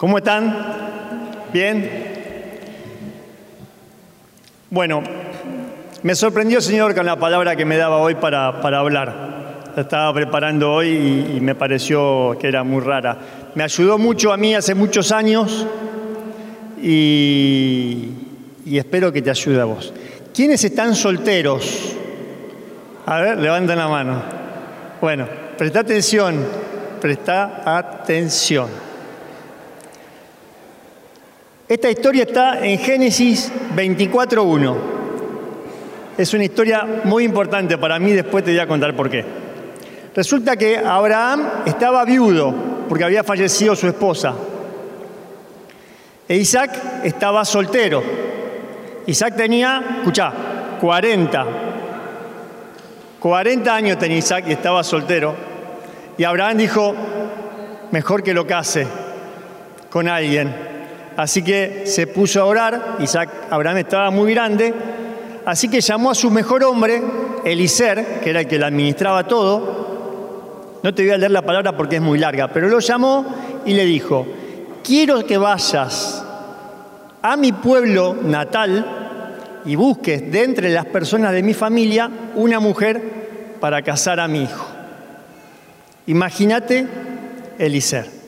¿Cómo están? ¿Bien? Bueno, me sorprendió, Señor, con la palabra que me daba hoy para, hablar. La estaba preparando hoy y, me pareció que era muy rara. Me ayudó mucho a mí hace muchos años y, y espero que te ayude a vos. ¿Quiénes están solteros? A ver, levanten la mano. Bueno, presta atención, presta atención. Esta historia está en Génesis 24.1. Es una historia muy importante para mí, después te voy a contar por qué. Resulta que Abraham estaba viudo porque había fallecido su esposa. E Isaac estaba soltero. Isaac tenía, escucha, 40. 40 años tenía Isaac y estaba soltero. Y Abraham dijo, mejor que lo case con alguien Así que se puso a orar, Isaac, Abraham estaba muy grande, así que llamó a su mejor hombre, Eliser, que era el que le administraba todo. No te voy a leer la palabra porque es muy larga, pero lo llamó y le dijo, quiero que vayas a mi pueblo natal y busques de entre las personas de mi familia una mujer para casar a mi hijo. Imagínate Eliser.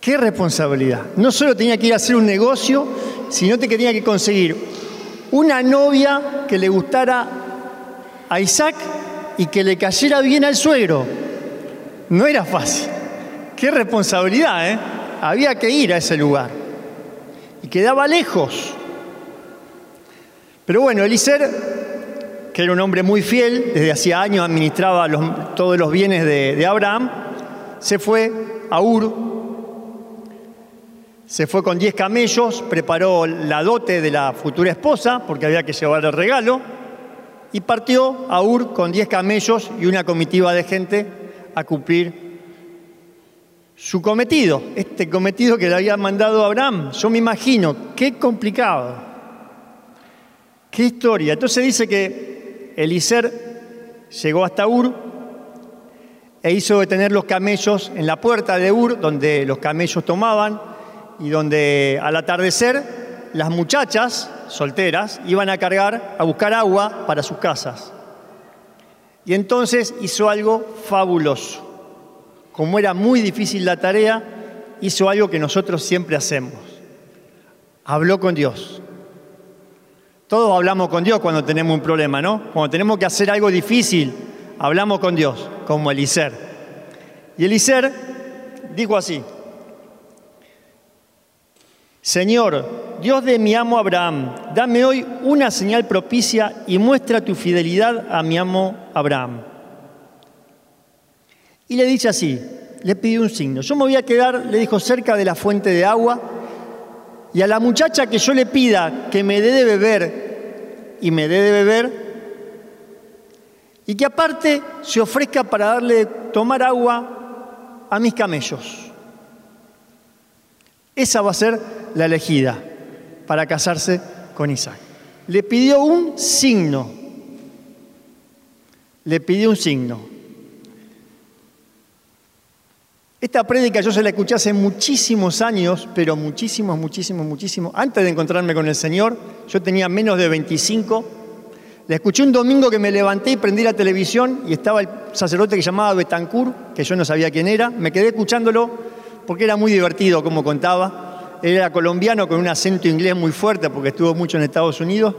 Qué responsabilidad. No solo tenía que ir a hacer un negocio, sino que tenía que conseguir una novia que le gustara a Isaac y que le cayera bien al suegro. No era fácil. Qué responsabilidad, ¿eh? Había que ir a ese lugar. Y quedaba lejos. Pero bueno, Eliezer, que era un hombre muy fiel, desde hacía años administraba todos los bienes de, de Abraham, se fue a Ur, se fue con 10 camellos, preparó la dote de la futura esposa, porque había que llevar el regalo, y partió a Ur con 10 camellos y una comitiva de gente a cumplir su cometido, este cometido que le había mandado Abraham. Yo me imagino, qué complicado, qué historia. Entonces dice que Eliser llegó hasta Ur e hizo detener los camellos en la puerta de Ur, donde los camellos tomaban, y donde al atardecer las muchachas solteras iban a cargar, a buscar agua para sus casas. Y entonces hizo algo fabuloso. Como era muy difícil la tarea, hizo algo que nosotros siempre hacemos. Habló con Dios. Todos hablamos con Dios cuando tenemos un problema, ¿no? Cuando tenemos que hacer algo difícil, hablamos con Dios, como Eliser. Y Eliser dijo así, Señor, Dios de mi amo Abraham, dame hoy una señal propicia y muestra tu fidelidad a mi amo Abraham. Y le dice así, le pidió un signo. Yo me voy a quedar, le dijo, cerca de la fuente de agua, y a la muchacha que yo le pida que me dé de beber, y me dé de beber, y que aparte se ofrezca para darle tomar agua a mis camellos. Esa va a ser la elegida para casarse con Isaac. Le pidió un signo. Le pidió un signo. Esta prédica yo se la escuché hace muchísimos años, pero muchísimos, muchísimos, muchísimos. Antes de encontrarme con el Señor, yo tenía menos de 25. La escuché un domingo que me levanté y prendí la televisión y estaba el sacerdote que llamaba Betancourt, que yo no sabía quién era. Me quedé escuchándolo porque era muy divertido como contaba. Él era colombiano con un acento inglés muy fuerte porque estuvo mucho en Estados Unidos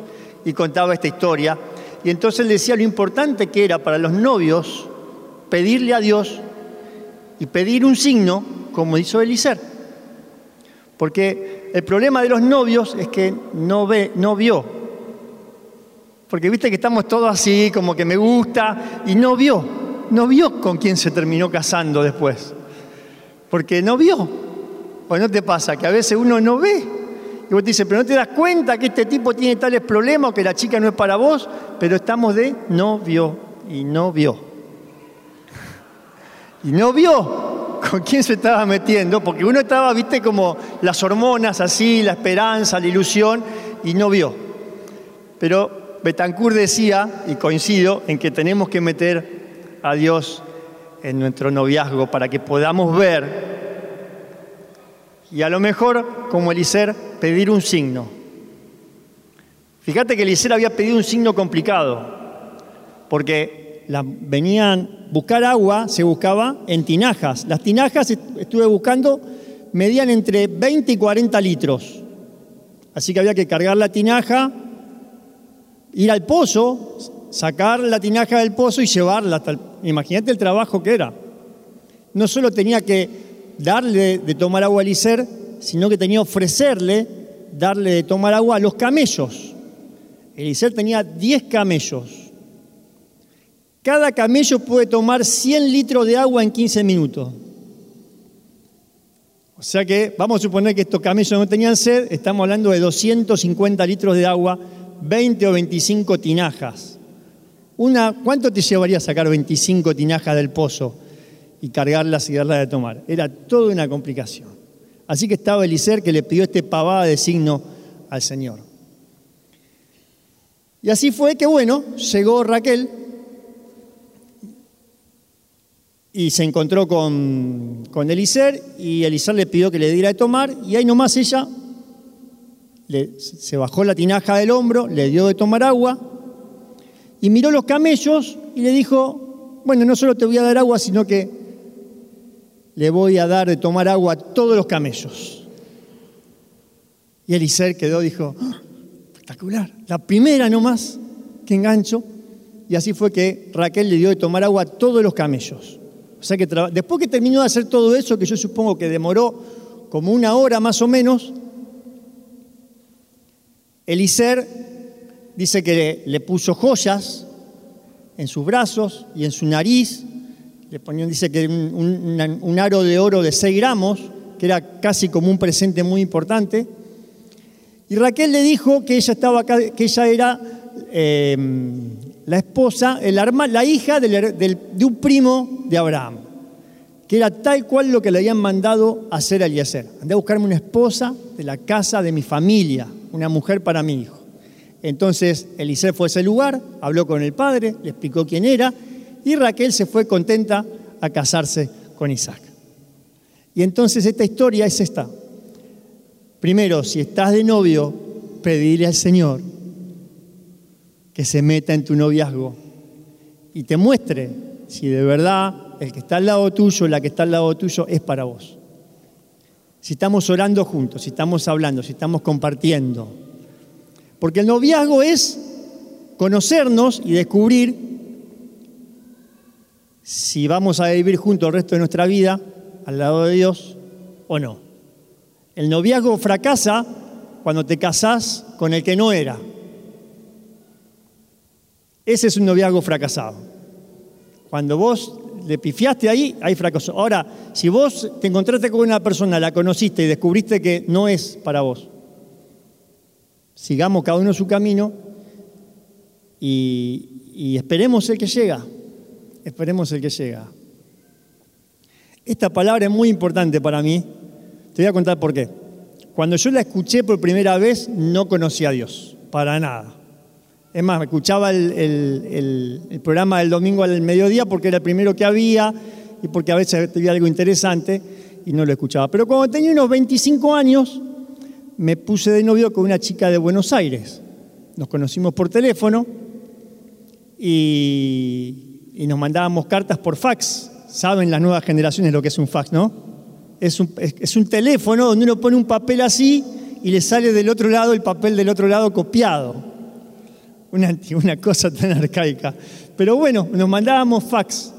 y contaba esta historia. Y entonces él decía lo importante que era para los novios pedirle a Dios y pedir un signo como hizo Eliezer. Porque el problema de los novios es que no ve, no vio. Porque viste que estamos todos así, como que me gusta, y no vio, no vio con quién se terminó casando después. Porque no vio, ¿O no te pasa que a veces uno no ve? Y vos te dices, pero no te das cuenta que este tipo tiene tales problemas, que la chica no es para vos, pero estamos de no vio y no vio. Y no vio con quién se estaba metiendo, porque uno estaba, viste, como las hormonas así, la esperanza, la ilusión, y no vio. Pero Betancourt decía, y coincido, en que tenemos que meter a Dios en nuestro noviazgo para que podamos ver y a lo mejor, como Eliezer, pedir un signo. Fíjate que Eliezer había pedido un signo complicado, porque la, venían buscar agua, se buscaba en tinajas. Las tinajas estuve buscando medían entre 20 y 40 litros. Así que había que cargar la tinaja, ir al pozo, sacar la tinaja del pozo y llevarla hasta el... Imagínate el trabajo que era. No solo tenía que darle de tomar agua a Eliezer, sino que tenía que ofrecerle darle de tomar agua a los camellos. Eliezer tenía 10 camellos. Cada camello puede tomar 100 litros de agua en 15 minutos. O sea que vamos a suponer que estos camellos no tenían sed, estamos hablando de 250 litros de agua, 20 o 25 tinajas. ¿Cuánto te llevaría sacar 25 tinajas del pozo? Y cargarlas y darlas de tomar. Era toda una complicación. Así que estaba Eliser que le pidió este pavada de signo al Señor. Y así fue que, bueno, llegó Raquel y se encontró con, con y Eliser le pidió que le diera de tomar y ahí nomás ella se bajó la tinaja del hombro, le dio de tomar agua y miró los camellos y le dijo, bueno, no solo te voy a dar agua, sino que le voy a dar de tomar agua a todos los camellos. Y Eliser quedó, dijo, ah, espectacular, la primera nomás que engancho. Y así fue que Raquel le dio de tomar agua a todos los camellos. O sea que después que terminó de hacer todo eso, que yo supongo que demoró como una hora más o menos, Eliser dice que le puso joyas en sus brazos y en su nariz le ponían, dice que un, aro de oro de 6 gramos, que era casi como un presente muy importante. Y Raquel le dijo que ella, estaba, que ella era em, la esposa, el la hija de un primo de Abraham, que era tal cual lo que le habían mandado hacer a Eliezer. Andé a buscarme una esposa de la casa de mi familia, una mujer para mi hijo. Entonces Eliezer fue a ese lugar, habló con el padre, le explicó quién era, y Raquel se fue contenta a casarse con Isaac. Y entonces esta historia es esta. Primero, si estás de novio, pedirle al Señor que se meta en tu noviazgo y te muestre si de verdad el que está al lado tuyo, la que está al lado tuyo, es para vos. Si estamos orando juntos, si estamos hablando, si estamos compartiendo. Porque el noviazgo es conocernos y descubrir si vamos a vivir juntos el resto de nuestra vida al lado de Dios o no. El noviazgo fracasa cuando te casás con el que no era. Ese es un noviazgo fracasado. Cuando vos le pifiaste ahí, hay fracaso. Ahora, si vos te encontraste con una persona, la conociste y descubriste que no es para vos, sigamos cada uno su camino y, y esperemos el que llega esperemos el que llega. Esta palabra es muy importante para mí. Te voy a contar por qué. Cuando yo la escuché por primera vez, no conocía a Dios, para nada. Es más, me escuchaba el, programa del domingo al mediodía porque era el primero que había y porque a veces había algo interesante y no lo escuchaba. Pero cuando tenía unos 25 años, me puse de novio con una chica de Buenos Aires. Nos conocimos por teléfono y y nos mandábamos cartas por fax. Saben las nuevas generaciones lo que es un fax, ¿no? Es un, es un teléfono donde uno pone un papel así y le sale del otro lado el papel del otro lado copiado. Una, una cosa tan arcaica. Pero bueno, nos mandábamos fax.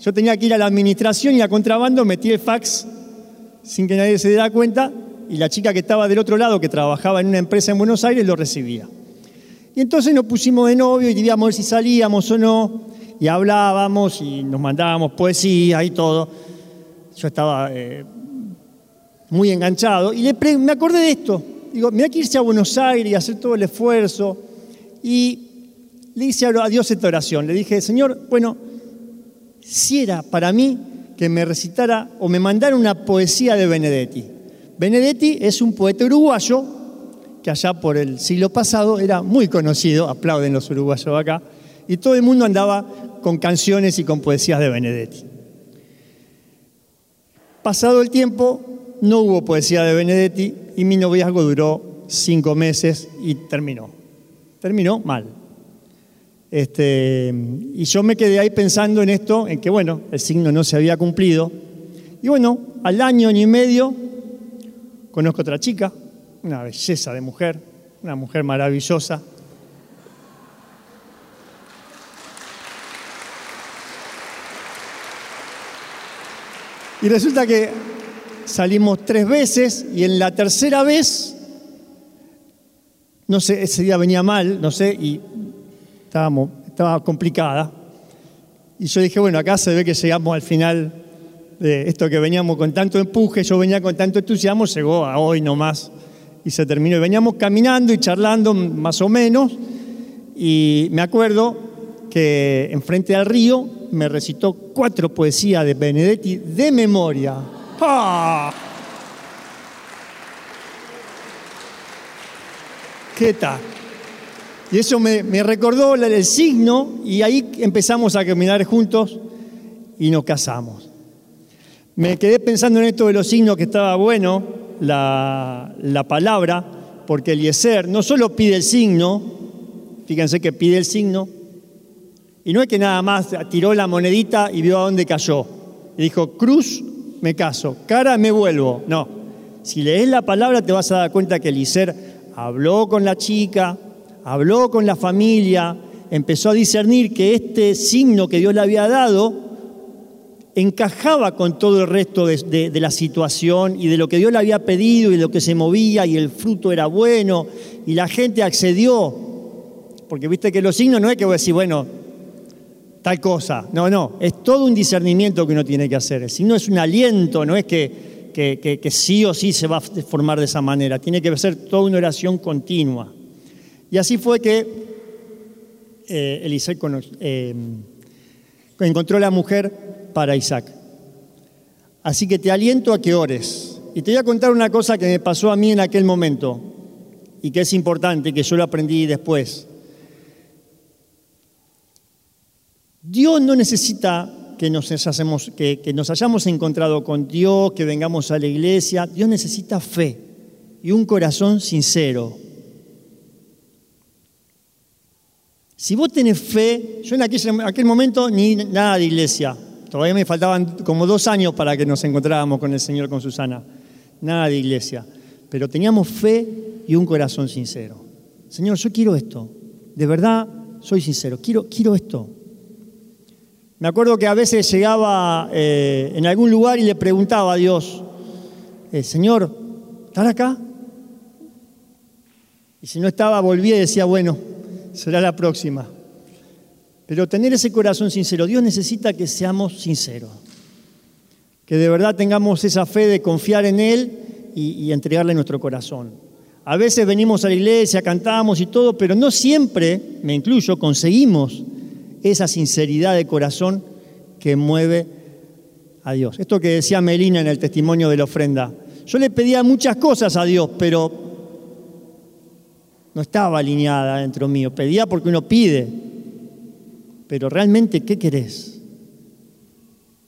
Yo tenía que ir a la administración y a contrabando metí el fax sin que nadie se diera cuenta y la chica que estaba del otro lado, que trabajaba en una empresa en Buenos Aires, lo recibía. Y entonces nos pusimos de novio y debíamos ver si salíamos o no y hablábamos y nos mandábamos poesía y todo. Yo estaba eh, muy enganchado y me acordé de esto. Digo, hay que irse a Buenos Aires y hacer todo el esfuerzo. Y le hice a Dios esta oración. Le dije, Señor, bueno, si era para mí que me recitara o me mandara una poesía de Benedetti. Benedetti es un poeta uruguayo que allá por el siglo pasado era muy conocido, aplauden los uruguayos acá, y todo el mundo andaba con canciones y con poesías de Benedetti. Pasado el tiempo, no hubo poesía de Benedetti y mi noviazgo duró cinco meses y terminó. Terminó mal. Este, y yo me quedé ahí pensando en esto, en que bueno, el signo no se había cumplido. Y bueno, al año, año y medio, conozco otra chica, una belleza de mujer, una mujer maravillosa. Y resulta que salimos tres veces y en la tercera vez, no sé, ese día venía mal, no sé, y estábamos, estaba complicada. Y yo dije, bueno, acá se ve que llegamos al final de esto que veníamos con tanto empuje, yo venía con tanto entusiasmo, llegó a hoy nomás y se terminó. Y veníamos caminando y charlando más o menos, y me acuerdo que enfrente al río me recitó cuatro poesías de Benedetti de memoria. ¡Ah! ¿Qué tal? Y eso me, me recordó el signo y ahí empezamos a caminar juntos y nos casamos. Me quedé pensando en esto de los signos que estaba bueno, la, la palabra, porque Eliezer no solo pide el signo, fíjense que pide el signo, y no es que nada más tiró la monedita y vio a dónde cayó. Y dijo, cruz, me caso, cara, me vuelvo. No, si lees la palabra te vas a dar cuenta que Eliezer habló con la chica, habló con la familia, empezó a discernir que este signo que Dios le había dado encajaba con todo el resto de, la situación y de lo que Dios le había pedido y de lo que se movía y el fruto era bueno y la gente accedió. Porque viste que los signos no es que voy a decir, bueno, tal cosa. No, no, es todo un discernimiento que uno tiene que hacer. El signo es un aliento, no es que, que, sí o sí se va a formar de esa manera. Tiene que ser toda una oración continua. Y así fue que eh, eh, encontró la mujer para Isaac. Así que te aliento a que ores. Y te voy a contar una cosa que me pasó a mí en aquel momento y que es importante, que yo lo aprendí después. Dios no necesita que nos, hayamos encontrado con Dios, que vengamos a la iglesia. Dios necesita fe y un corazón sincero. Si vos tenés fe, yo en aquel, momento ni nada de iglesia, Todavía me faltaban como dos años para que nos encontrábamos con el Señor, con Susana. Nada de iglesia. Pero teníamos fe y un corazón sincero. Señor, yo quiero esto. De verdad, soy sincero. Quiero esto. Me acuerdo que a veces llegaba eh, en algún lugar y le preguntaba a Dios, eh, Señor, ¿estás acá? Y si no estaba, volvía y decía, bueno, será la próxima. Pero tener ese corazón sincero, Dios necesita que seamos sinceros, que de verdad tengamos esa fe de confiar en Él y, entregarle nuestro corazón. A veces venimos a la iglesia, cantamos y todo, pero no siempre, me incluyo, conseguimos esa sinceridad de corazón que mueve a Dios. Esto que decía Melina en el testimonio de la ofrenda. Yo le pedía muchas cosas a Dios, pero no estaba alineada dentro mío. Pedía porque uno pide, pero realmente, ¿qué querés?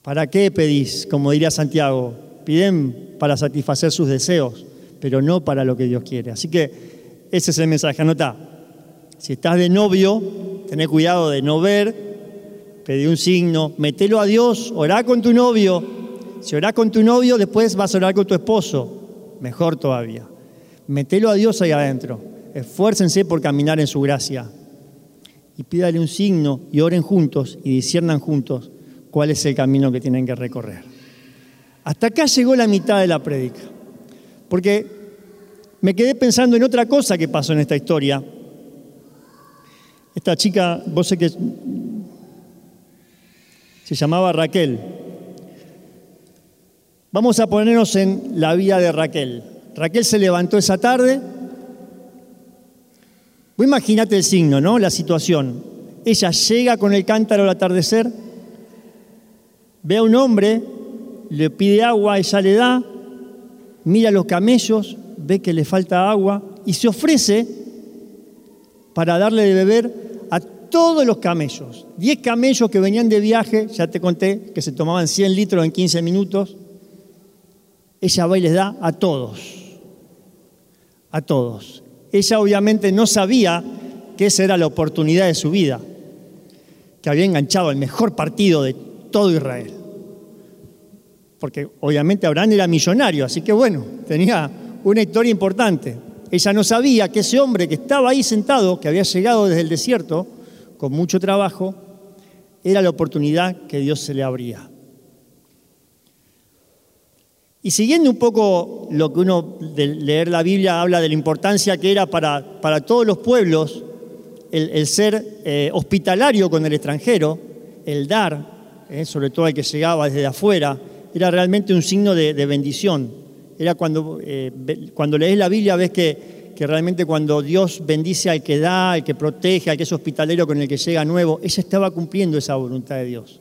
¿Para qué pedís? Como diría Santiago, piden para satisfacer sus deseos, pero no para lo que Dios quiere. Así que ese es el mensaje, anota. Si estás de novio, tené cuidado de no ver, pedí un signo, metelo a Dios, orá con tu novio. Si orás con tu novio, después vas a orar con tu esposo. Mejor todavía. Metelo a Dios ahí adentro. Esfuércense por caminar en su gracia y pídale un signo y oren juntos y disciernan juntos cuál es el camino que tienen que recorrer. Hasta acá llegó la mitad de la prédica, porque me quedé pensando en otra cosa que pasó en esta historia. Esta chica, vos sé que se llamaba Raquel. Vamos a ponernos en la vida de Raquel. Raquel se levantó esa tarde, Vos imagínate el signo, ¿no? La situación. Ella llega con el cántaro al atardecer, ve a un hombre, le pide agua, ella le da, mira los camellos, ve que le falta agua y se ofrece para darle de beber a todos los camellos. Diez camellos que venían de viaje, ya te conté, que se tomaban 100 litros en 15 minutos. ella va y les da a todos, a todos. Ella obviamente no sabía que esa era la oportunidad de su vida, que había enganchado el mejor partido de todo Israel. Porque obviamente Abraham era millonario, así que bueno, tenía una historia importante. Ella no sabía que ese hombre que estaba ahí sentado, que había llegado desde el desierto, con mucho trabajo, era la oportunidad que Dios se le abría. Y siguiendo un poco lo que uno de leer la Biblia habla de la importancia que era para, para todos los pueblos el, ser eh, hospitalario con el extranjero, el dar, eh, sobre todo el que llegaba desde afuera, era realmente un signo de, bendición. Era cuando, eh, cuando lees la Biblia ves que, que realmente cuando Dios bendice al que da, al que protege, al que es hospitalero con el que llega nuevo, ella estaba cumpliendo esa voluntad de Dios.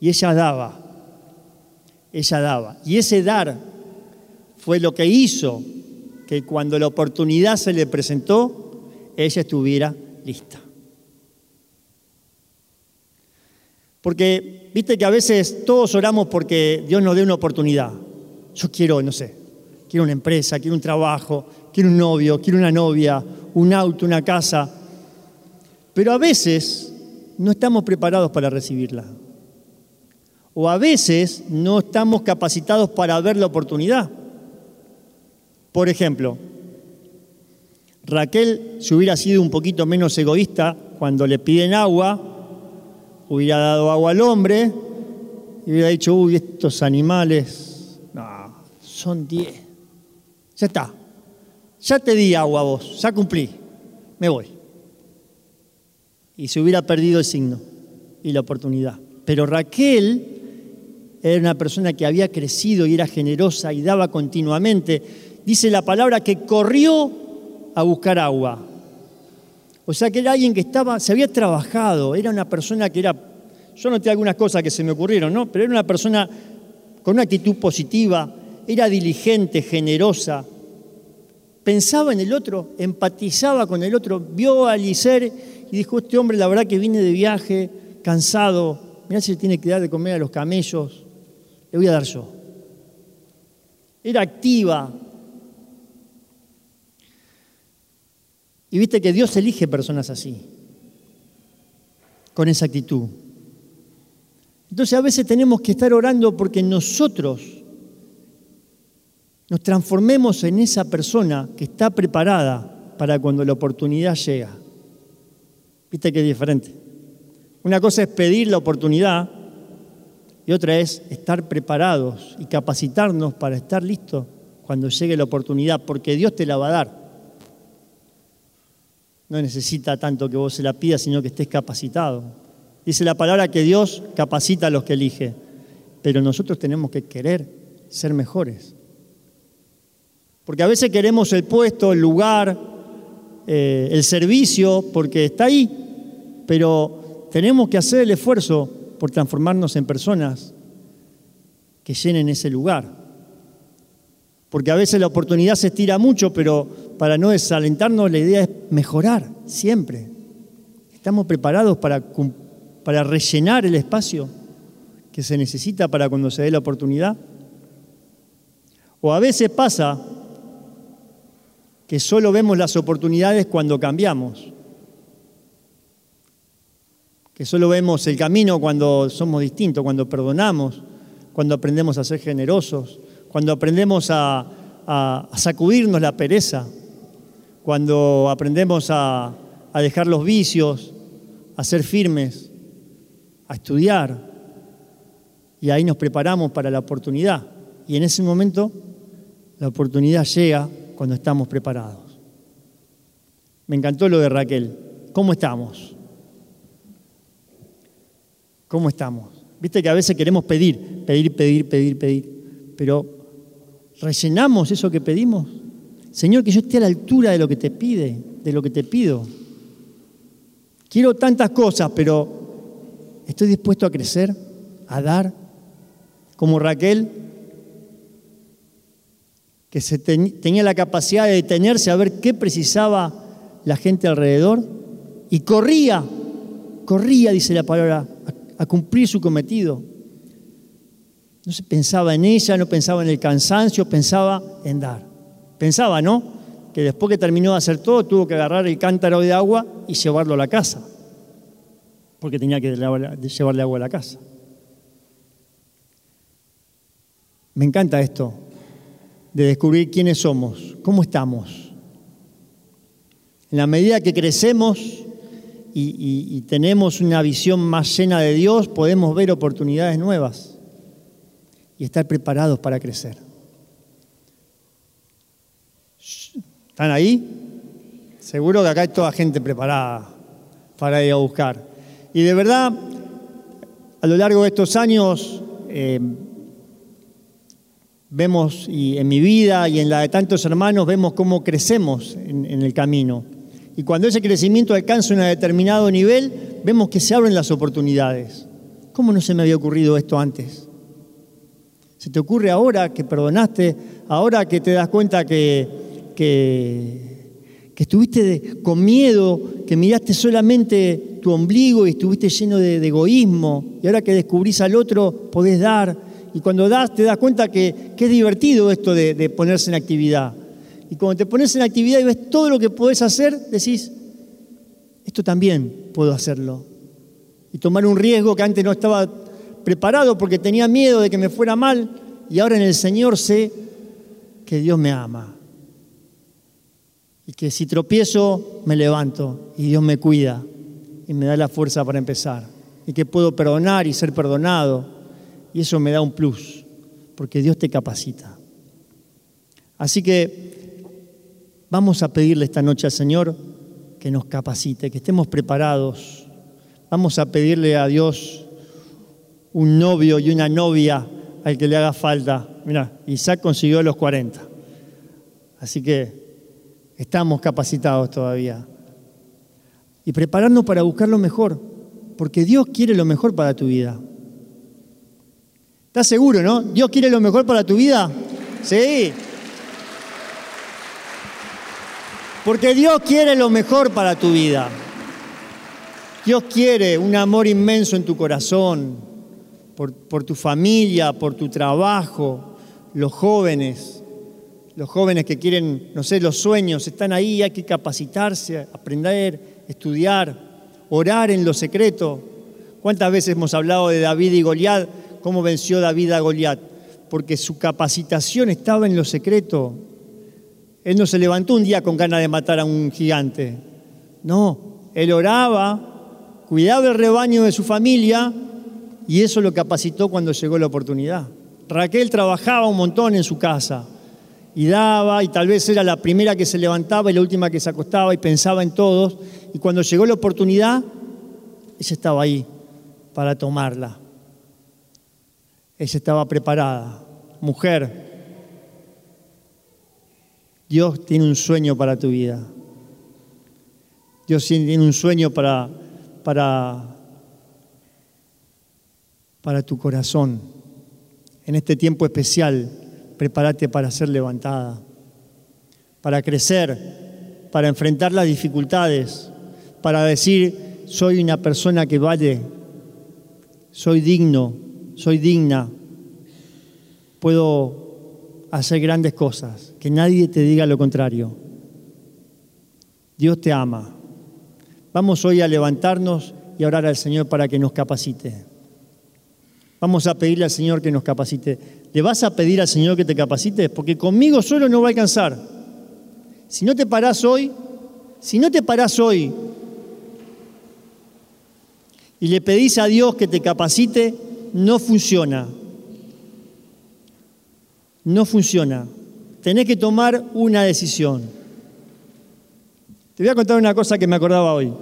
Y ella daba, ella daba. Y ese dar fue lo que hizo que cuando la oportunidad se le presentó, ella estuviera lista. Porque, viste que a veces todos oramos porque Dios nos dé una oportunidad. Yo quiero, no sé, quiero una empresa, quiero un trabajo, quiero un novio, quiero una novia, un auto, una casa. Pero a veces no estamos preparados para recibirla. O a veces no estamos capacitados para ver la oportunidad. Por ejemplo, Raquel, si hubiera sido un poquito menos egoísta, cuando le piden agua, hubiera dado agua al hombre y hubiera dicho, uy, estos animales, no, son diez. Ya está, ya te di agua a vos, ya cumplí, me voy. Y se hubiera perdido el signo y la oportunidad. Pero Raquel era una persona que había crecido y era generosa y daba continuamente. Dice la palabra que corrió a buscar agua. O sea que era alguien que estaba, se había trabajado, era una persona que era, yo noté algunas cosas que se me ocurrieron, ¿no? Pero era una persona con una actitud positiva, era diligente, generosa, pensaba en el otro, empatizaba con el otro, vio a Licer y dijo, este hombre la verdad que viene de viaje, cansado, mirá si tiene que dar de comer a los camellos, le voy a dar yo. Era activa. Y viste que Dios elige personas así, con esa actitud. Entonces a veces tenemos que estar orando porque nosotros nos transformemos en esa persona que está preparada para cuando la oportunidad llega. Viste que es diferente. Una cosa es pedir la oportunidad y otra es estar preparados y capacitarnos para estar listos cuando llegue la oportunidad, porque Dios te la va a dar. No necesita tanto que vos se la pidas, sino que estés capacitado. Dice la palabra que Dios capacita a los que elige, pero nosotros tenemos que querer ser mejores. Porque a veces queremos el puesto, el lugar, eh, el servicio, porque está ahí, pero tenemos que hacer el esfuerzo por transformarnos en personas que llenen ese lugar. Porque a veces la oportunidad se estira mucho, pero para no desalentarnos la idea es mejorar siempre. ¿Estamos preparados para, para rellenar el espacio que se necesita para cuando se dé la oportunidad? O a veces pasa que solo vemos las oportunidades cuando cambiamos que solo vemos el camino cuando somos distintos, cuando perdonamos, cuando aprendemos a ser generosos, cuando aprendemos a, sacudirnos la pereza, cuando aprendemos a, a dejar los vicios, a ser firmes, a estudiar. Y ahí nos preparamos para la oportunidad. Y en ese momento la oportunidad llega cuando estamos preparados. Me encantó lo de Raquel. ¿Cómo estamos? ¿Cómo estamos? Viste que a veces queremos pedir, pedir, pedir, pedir, pedir, pero rellenamos eso que pedimos. Señor, que yo esté a la altura de lo que te pide, de lo que te pido. Quiero tantas cosas, pero estoy dispuesto a crecer, a dar, como Raquel, que tenía la capacidad de detenerse a ver qué precisaba la gente alrededor y corría, corría, dice la palabra, a cumplir su cometido. No se pensaba en ella, no pensaba en el cansancio, pensaba en dar. Pensaba, ¿no? Que después que terminó de hacer todo, tuvo que agarrar el cántaro de agua y llevarlo a la casa, porque tenía que llevarle agua a la casa. Me encanta esto, de descubrir quiénes somos, cómo estamos. En la medida que crecemos y, tenemos una visión más llena de Dios, podemos ver oportunidades nuevas y estar preparados para crecer. ¿Están ahí? Seguro que acá hay toda gente preparada para ir a buscar. Y de verdad, a lo largo de estos años, eh, vemos y en mi vida y en la de tantos hermanos, vemos cómo crecemos en, el camino. Y cuando ese crecimiento alcanza un determinado nivel, vemos que se abren las oportunidades. ¿Cómo no se me había ocurrido esto antes? ¿Se te ocurre ahora que perdonaste, ahora que te das cuenta que, que, estuviste con miedo, que miraste solamente tu ombligo y estuviste lleno de, de egoísmo, y ahora que descubrís al otro, podés dar? Y cuando das, te das cuenta que, es divertido esto de, ponerse en actividad. Y cuando te pones en actividad y ves todo lo que podés hacer, decís, esto también puedo hacerlo. Y tomar un riesgo que antes no estaba preparado porque tenía miedo de que me fuera mal, y ahora en el Señor sé que Dios me ama. Y que si tropiezo, me levanto y Dios me cuida y me da la fuerza para empezar. Y que puedo perdonar y ser perdonado y eso me da un plus, porque Dios te capacita. Así que vamos a pedirle esta noche al Señor que nos capacite, que estemos preparados. Vamos a pedirle a Dios un novio y una novia al que le haga falta. Mira, Isaac consiguió los 40. Así que estamos capacitados todavía. Y prepararnos para buscar lo mejor, porque Dios quiere lo mejor para tu vida. ¿Estás seguro, no? ¿Dios quiere lo mejor para tu vida? Sí. Porque Dios quiere lo mejor para tu vida. Dios quiere un amor inmenso en tu corazón, por, por, tu familia, por tu trabajo, los jóvenes, los jóvenes que quieren, no sé, los sueños, están ahí, hay que capacitarse, aprender, estudiar, orar en lo secreto. ¿Cuántas veces hemos hablado de David y Goliat? Cómo venció David a Goliat, porque su capacitación estaba en lo secreto. Él no se levantó un día con ganas de matar a un gigante. No, él oraba, cuidaba el rebaño de su familia y eso lo capacitó cuando llegó la oportunidad. Raquel trabajaba un montón en su casa y daba y tal vez era la primera que se levantaba y la última que se acostaba y pensaba en todos y cuando llegó la oportunidad, ella estaba ahí para tomarla. Ella estaba preparada. Mujer, Dios tiene un sueño para tu vida. Dios tiene un sueño para, para, para tu corazón. En este tiempo especial, prepárate para ser levantada, para crecer, para enfrentar las dificultades, para decir, soy una persona que vale, soy digno, soy digna, puedo hacer grandes cosas, que nadie te diga lo contrario. Dios te ama. Vamos hoy a levantarnos y a orar al Señor para que nos capacite. Vamos a pedirle al Señor que nos capacite. ¿Le vas a pedir al Señor que te capacite? Porque conmigo solo no va a alcanzar. Si no te parás hoy, si no te parás hoy y le pedís a Dios que te capacite, no funciona. No funciona. Tenés que tomar una decisión. Te voy a contar una cosa que me acordaba hoy.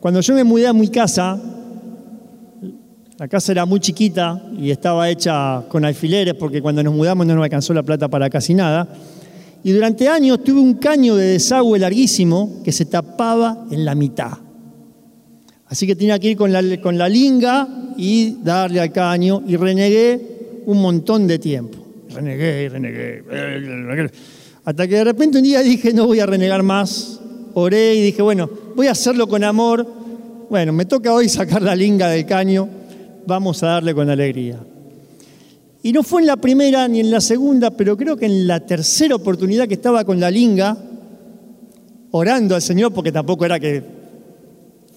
Cuando yo me mudé a mi casa, la casa era muy chiquita y estaba hecha con alfileres porque cuando nos mudamos no nos alcanzó la plata para casi nada. Y durante años tuve un caño de desagüe larguísimo que se tapaba en la mitad. Así que tenía que ir con la, con la linga y darle al caño y renegué un montón de tiempo. Renegué, renegué, renegué. Hasta que de repente un día dije, no voy a renegar más. Oré y dije, bueno, voy a hacerlo con amor. Bueno, me toca hoy sacar la linga del caño. Vamos a darle con alegría. Y no fue en la primera ni en la segunda, pero creo que en la tercera oportunidad que estaba con la linga, orando al Señor, porque tampoco era que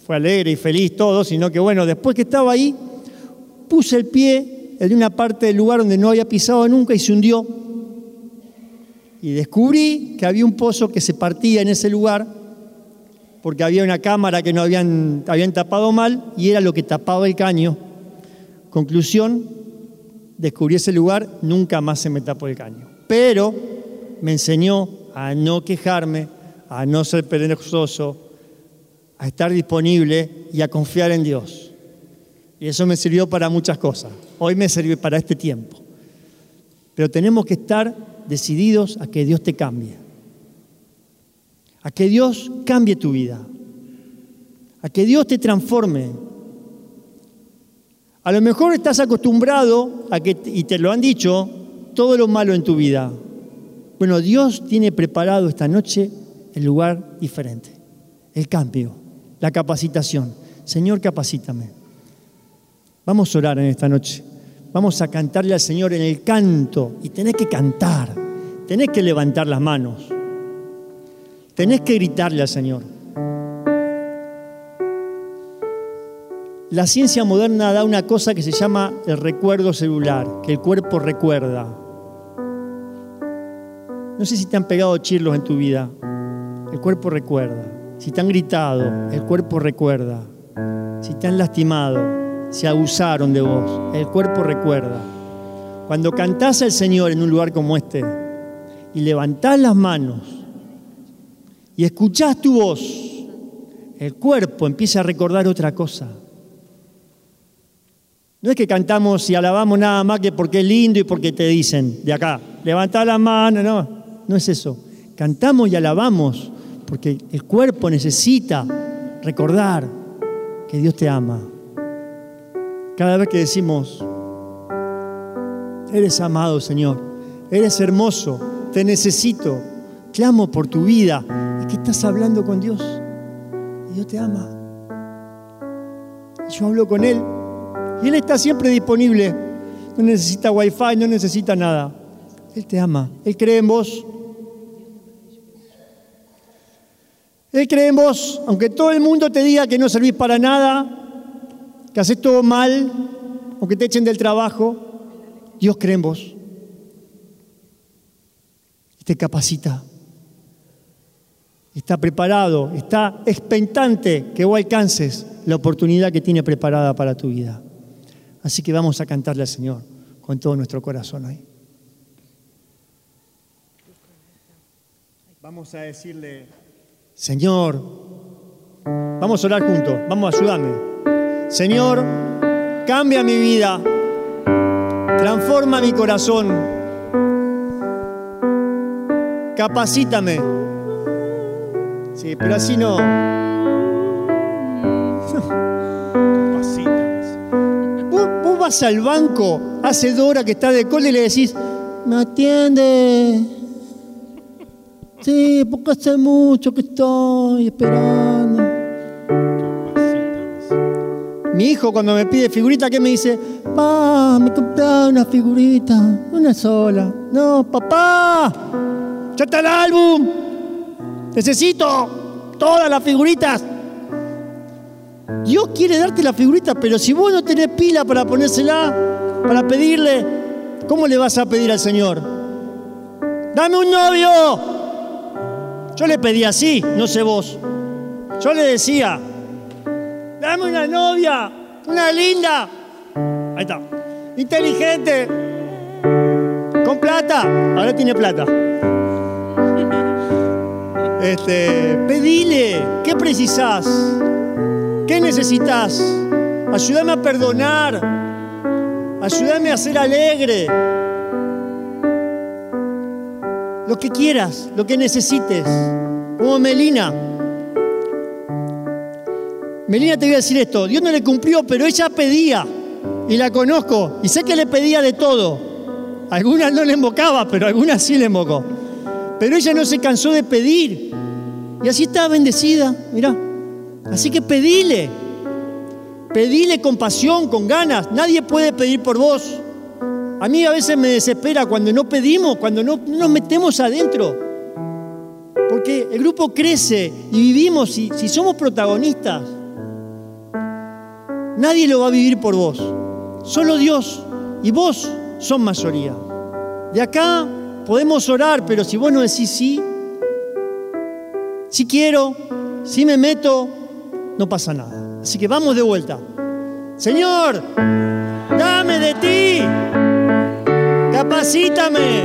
fue alegre y feliz todo, sino que bueno, después que estaba ahí, puse el pie en una parte del lugar donde no había pisado nunca y se hundió. Y descubrí que había un pozo que se partía en ese lugar, porque había una cámara que no habían, habían tapado mal y era lo que tapaba el caño. Conclusión, descubrí ese lugar, nunca más se me tapó el caño. Pero me enseñó a no quejarme, a no ser perezoso, a estar disponible y a confiar en Dios. Y eso me sirvió para muchas cosas. Hoy me sirve para este tiempo. Pero tenemos que estar decididos a que Dios te cambie. A que Dios cambie tu vida. A que Dios te transforme. A lo mejor estás acostumbrado a que, y te lo han dicho, todo lo malo en tu vida. Bueno, Dios tiene preparado esta noche el lugar diferente, el cambio, la capacitación. Señor, capacítame. Vamos a orar en esta noche. Vamos a cantarle al Señor en el canto. Y tenés que cantar. Tenés que levantar las manos. Tenés que gritarle al Señor. La ciencia moderna da una cosa que se llama el recuerdo celular, que el cuerpo recuerda. No sé si te han pegado chirlos en tu vida. El cuerpo recuerda. Si te han gritado, el cuerpo recuerda. Si te han lastimado, se abusaron de vos. El cuerpo recuerda. Cuando cantás al Señor en un lugar como este y levantás las manos y escuchás tu voz, el cuerpo empieza a recordar otra cosa. No es que cantamos y alabamos nada más que porque es lindo y porque te dicen de acá, levantá las manos, no, no es eso. Cantamos y alabamos porque el cuerpo necesita recordar que Dios te ama. Cada vez que decimos, eres amado Señor, eres hermoso, te necesito, clamo por tu vida, es que estás hablando con Dios Dios te ama. Yo hablo con Él y Él está siempre disponible, no necesita wifi, no necesita nada. Él te ama, Él cree en vos. Él cree en vos, aunque todo el mundo te diga que no servís para nada, que haces todo mal o que te echen del trabajo, Dios cree en vos. Y te capacita. Está preparado, está expectante que vos alcances la oportunidad que tiene preparada para tu vida. Así que vamos a cantarle al Señor con todo nuestro corazón ahí. Vamos a decirle, Señor, vamos a orar juntos, vamos a ayudarme. Señor, cambia mi vida, transforma mi corazón, capacítame. Sí, pero así no. Vos, vos vas al banco hace dos horas que está de cola y le decís, me atiende. Sí, porque hace mucho que estoy esperando. Mi hijo cuando me pide figurita, ¿qué me dice? Pa, me compré una figurita, una sola. No, papá, ya está el álbum. Necesito todas las figuritas. Dios quiere darte la figurita, pero si vos no tenés pila para ponérsela, para pedirle, ¿cómo le vas a pedir al Señor? Dame un novio. Yo le pedí así, no sé vos. Yo le decía, Dame una novia, una linda. Ahí está. Inteligente. Con plata. Ahora tiene plata. Este, pedile, ¿qué precisás? ¿Qué necesitas? Ayúdame a perdonar. Ayúdame a ser alegre. Lo que quieras, lo que necesites. Como Melina. Melina, te voy a decir esto, Dios no le cumplió, pero ella pedía, y la conozco, y sé que le pedía de todo. Algunas no le invocaba, pero algunas sí le invocó. Pero ella no se cansó de pedir, y así está bendecida, mirá. Así que pedile, pedile con pasión, con ganas. Nadie puede pedir por vos. A mí a veces me desespera cuando no pedimos, cuando no nos metemos adentro. Porque el grupo crece y vivimos, si, si somos protagonistas, nadie lo va a vivir por vos. Solo Dios y vos son mayoría. De acá podemos orar, pero si vos no decís sí, si quiero, si me meto, no pasa nada. Así que vamos de vuelta. Señor, dame de ti, capacítame.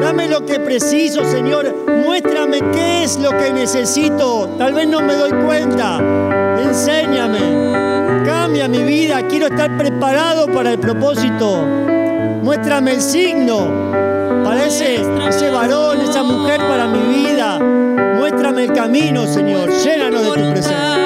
Dame lo que preciso, Señor. Muéstrame qué es lo que necesito. Tal vez no me doy cuenta. Enséñame. Cambia mi vida. Quiero estar preparado para el propósito. Muéstrame el signo para ese, ese varón, esa mujer para mi vida. Muéstrame el camino, Señor. Llénanos de tu presencia.